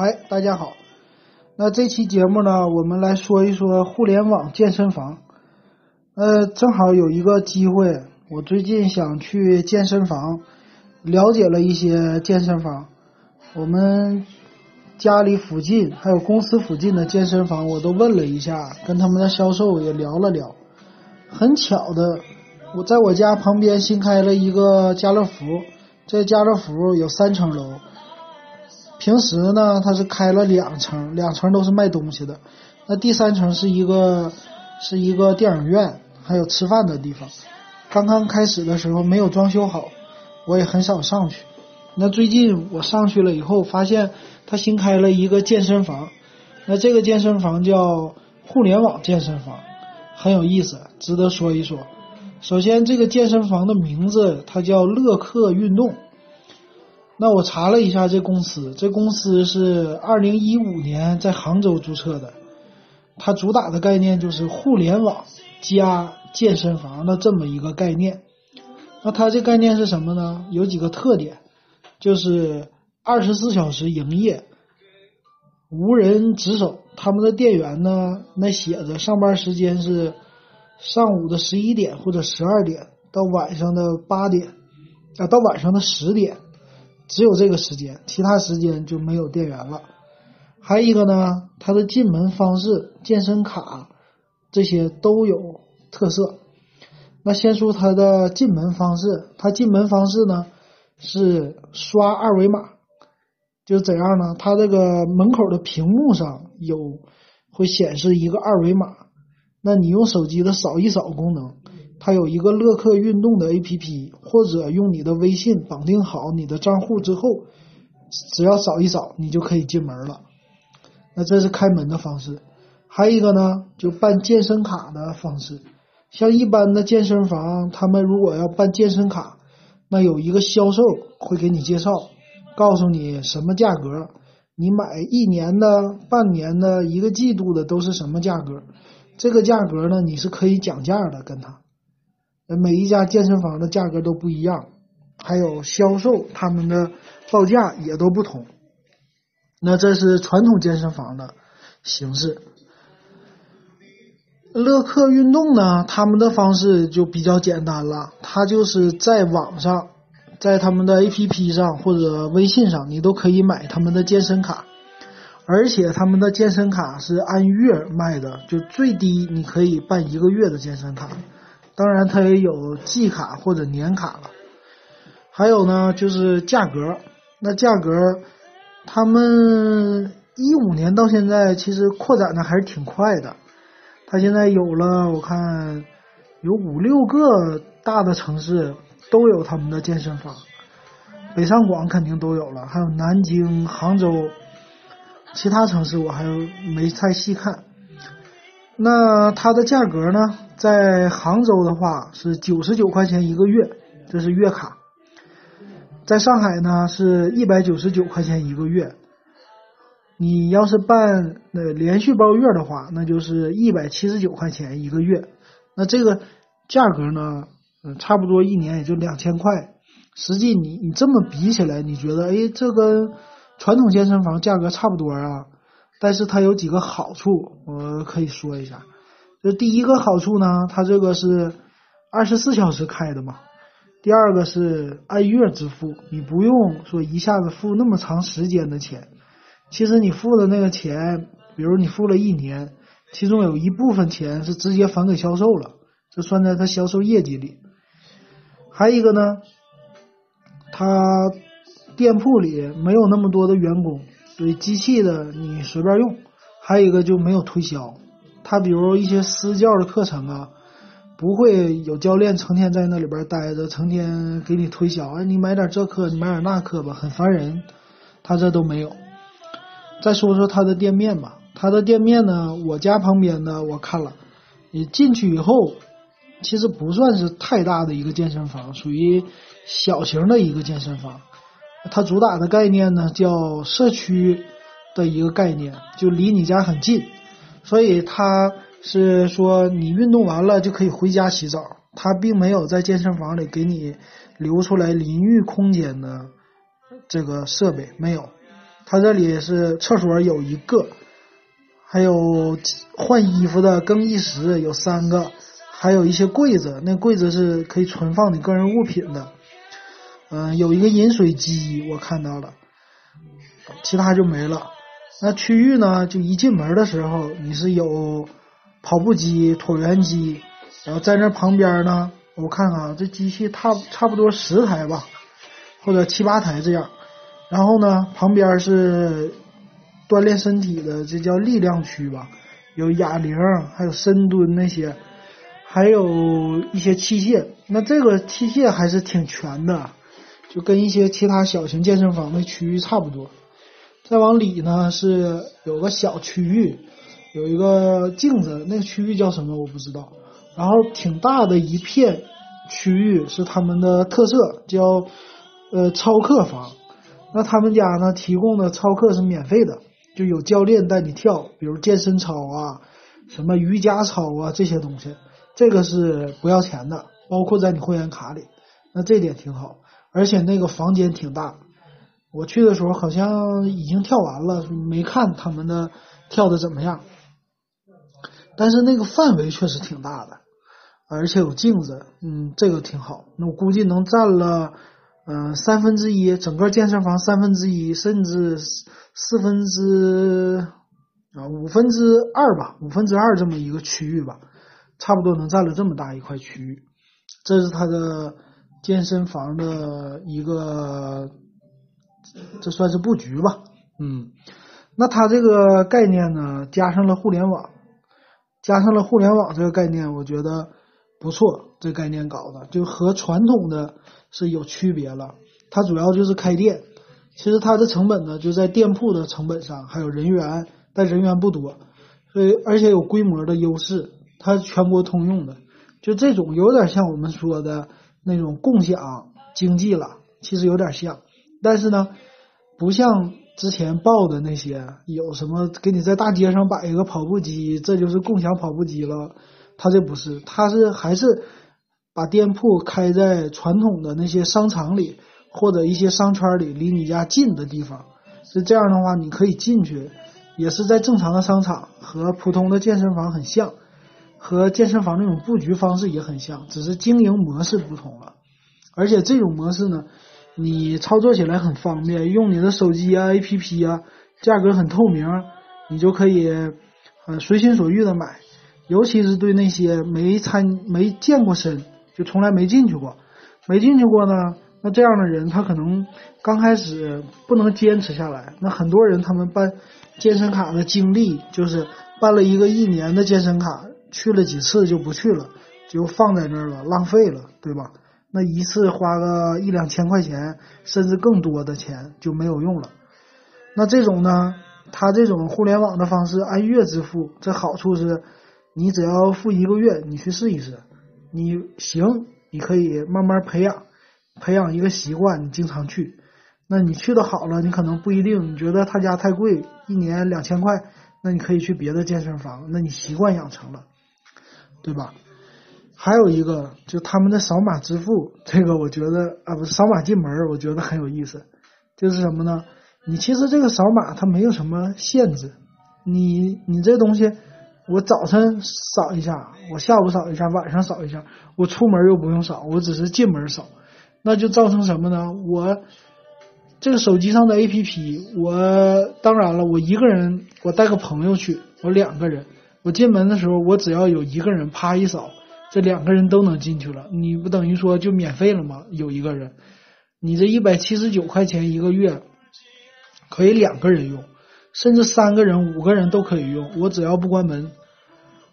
嗨，大家好。那这期节目呢，我们来说一说互联网健身房。呃，正好有一个机会，我最近想去健身房，了解了一些健身房。我们家里附近还有公司附近的健身房，我都问了一下，跟他们的销售也聊了聊。很巧的，我在我家旁边新开了一个家乐福，这家乐福有三层楼。平时呢，它是开了两层，两层都是卖东西的。那第三层是一个是一个电影院，还有吃饭的地方。刚刚开始的时候没有装修好，我也很少上去。那最近我上去了以后，发现他新开了一个健身房。那这个健身房叫互联网健身房，很有意思，值得说一说。首先，这个健身房的名字它叫乐客运动。那我查了一下这公司，这公司是二零一五年在杭州注册的，它主打的概念就是互联网加健身房的这么一个概念。那它这概念是什么呢？有几个特点，就是二十四小时营业，无人值守。他们的店员呢，那写着上班时间是上午的十一点或者十二点到晚上的八点啊，到晚上的十点。只有这个时间，其他时间就没有电源了。还有一个呢，它的进门方式、健身卡这些都有特色。那先说它的进门方式，它进门方式呢是刷二维码，就怎样呢？它这个门口的屏幕上有会显示一个二维码，那你用手机的扫一扫功能。它有一个乐客运动的 APP，或者用你的微信绑定好你的账户之后，只要扫一扫，你就可以进门了。那这是开门的方式。还有一个呢，就办健身卡的方式。像一般的健身房，他们如果要办健身卡，那有一个销售会给你介绍，告诉你什么价格，你买一年的、半年的、一个季度的都是什么价格。这个价格呢，你是可以讲价的，跟他。每一家健身房的价格都不一样，还有销售他们的报价也都不同。那这是传统健身房的形式。乐客运动呢，他们的方式就比较简单了，他就是在网上，在他们的 APP 上或者微信上，你都可以买他们的健身卡，而且他们的健身卡是按月卖的，就最低你可以办一个月的健身卡。当然，它也有季卡或者年卡了。还有呢，就是价格。那价格，他们一五年到现在其实扩展的还是挺快的。他现在有了，我看有五六个大的城市都有他们的健身房，北上广肯定都有了，还有南京、杭州，其他城市我还没太细看。那它的价格呢？在杭州的话是九十九块钱一个月，这是月卡；在上海呢是一百九十九块钱一个月。你要是办呃连续包月的话，那就是一百七十九块钱一个月。那这个价格呢，嗯，差不多一年也就两千块。实际你你这么比起来，你觉得哎，这跟传统健身房价格差不多啊？但是它有几个好处，我可以说一下。这第一个好处呢，它这个是二十四小时开的嘛。第二个是按月支付，你不用说一下子付那么长时间的钱。其实你付的那个钱，比如你付了一年，其中有一部分钱是直接返给销售了，这算在他销售业绩里。还有一个呢，他店铺里没有那么多的员工。所以机器的你随便用，还有一个就没有推销。他比如一些私教的课程啊，不会有教练成天在那里边待着，成天给你推销。哎，你买点这课，你买点那课吧，很烦人。他这都没有。再说说他的店面吧，他的店面呢，我家旁边的我看了，你进去以后，其实不算是太大的一个健身房，属于小型的一个健身房。它主打的概念呢，叫社区的一个概念，就离你家很近，所以它是说你运动完了就可以回家洗澡，它并没有在健身房里给你留出来淋浴空间的这个设备，没有，它这里是厕所有一个，还有换衣服的更衣室有三个，还有一些柜子，那柜子是可以存放你个人物品的。嗯，有一个饮水机，我看到了，其他就没了。那区域呢，就一进门的时候，你是有跑步机、椭圆机，然后在那旁边呢，我看看啊，这机器差差不多十台吧，或者七八台这样。然后呢，旁边是锻炼身体的，这叫力量区吧，有哑铃，还有深蹲那些，还有一些器械。那这个器械还是挺全的，就跟一些其他小型健身房的区域差不多。再往里呢是有个小区域，有一个镜子，那个区域叫什么我不知道。然后挺大的一片区域是他们的特色，叫呃操课房。那他们家呢提供的操课是免费的，就有教练带你跳，比如健身操啊、什么瑜伽操啊这些东西，这个是不要钱的，包括在你会员卡里。那这点挺好，而且那个房间挺大，我去的时候好像已经跳完了，没看他们的跳的怎么样。但是那个范围确实挺大的，而且有镜子，嗯，这个挺好。那我估计能占了。嗯，三分之一整个健身房三分之一，甚至四分之啊五分之二吧，五分之二这么一个区域吧，差不多能占了这么大一块区域。这是它的健身房的一个，这算是布局吧。嗯，那它这个概念呢，加上了互联网，加上了互联网这个概念，我觉得不错。这概念搞的就和传统的。是有区别了，它主要就是开店，其实它的成本呢就在店铺的成本上，还有人员，但人员不多，所以而且有规模的优势，它全国通用的，就这种有点像我们说的那种共享经济了，其实有点像，但是呢，不像之前报的那些有什么给你在大街上摆一个跑步机，这就是共享跑步机了，它这不是，它是还是。把店铺开在传统的那些商场里，或者一些商圈里，离你家近的地方。是这样的话，你可以进去，也是在正常的商场，和普通的健身房很像，和健身房那种布局方式也很像，只是经营模式不同了。而且这种模式呢，你操作起来很方便，用你的手机啊、APP 啊，价格很透明，你就可以呃随心所欲的买。尤其是对那些没参没健过身。就从来没进去过，没进去过呢。那这样的人，他可能刚开始不能坚持下来。那很多人他们办健身卡的经历，就是办了一个一年的健身卡，去了几次就不去了，就放在那儿了，浪费了，对吧？那一次花个一两千块钱，甚至更多的钱就没有用了。那这种呢，他这种互联网的方式按月支付，这好处是，你只要付一个月，你去试一试。你行，你可以慢慢培养，培养一个习惯，你经常去。那你去的好了，你可能不一定，你觉得他家太贵，一年两千块，那你可以去别的健身房。那你习惯养成了，对吧？还有一个，就他们的扫码支付，这个我觉得啊，不是扫码进门，我觉得很有意思。就是什么呢？你其实这个扫码它没有什么限制，你你这东西。我早晨扫一下，我下午扫一下，晚上扫一下，我出门又不用扫，我只是进门扫，那就造成什么呢？我这个手机上的 APP，我当然了，我一个人，我带个朋友去，我两个人，我进门的时候，我只要有一个人，啪一扫，这两个人都能进去了。你不等于说就免费了吗？有一个人，你这一百七十九块钱一个月，可以两个人用。甚至三个人、五个人都可以用，我只要不关门，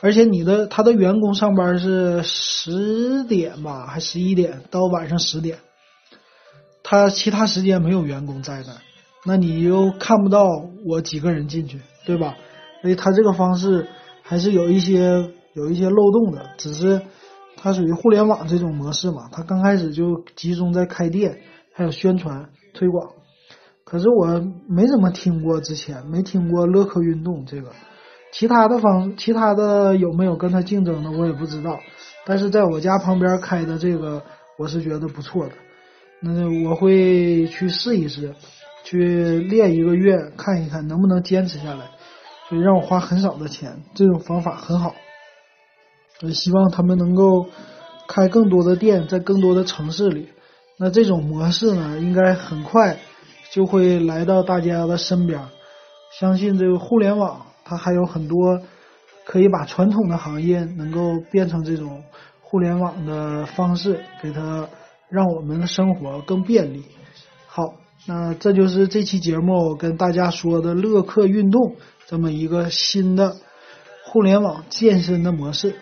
而且你的他的员工上班是十点吧，还十一点到晚上十点，他其他时间没有员工在那，那你又看不到我几个人进去，对吧？所以他这个方式还是有一些有一些漏洞的，只是它属于互联网这种模式嘛，它刚开始就集中在开店，还有宣传推广。可是我没怎么听过，之前没听过乐客运动这个，其他的方，其他的有没有跟他竞争的我也不知道。但是在我家旁边开的这个，我是觉得不错的，那我会去试一试。去练一个月，看一看能不能坚持下来，所以让我花很少的钱，这种方法很好。我希望他们能够开更多的店，在更多的城市里。那这种模式呢，应该很快就会来到大家的身边。相信这个互联网，它还有很多可以把传统的行业能够变成这种互联网的方式，给它让我们的生活更便利。好，那这就是这期节目我跟大家说的乐客运动这么一个新的互联网健身的模式。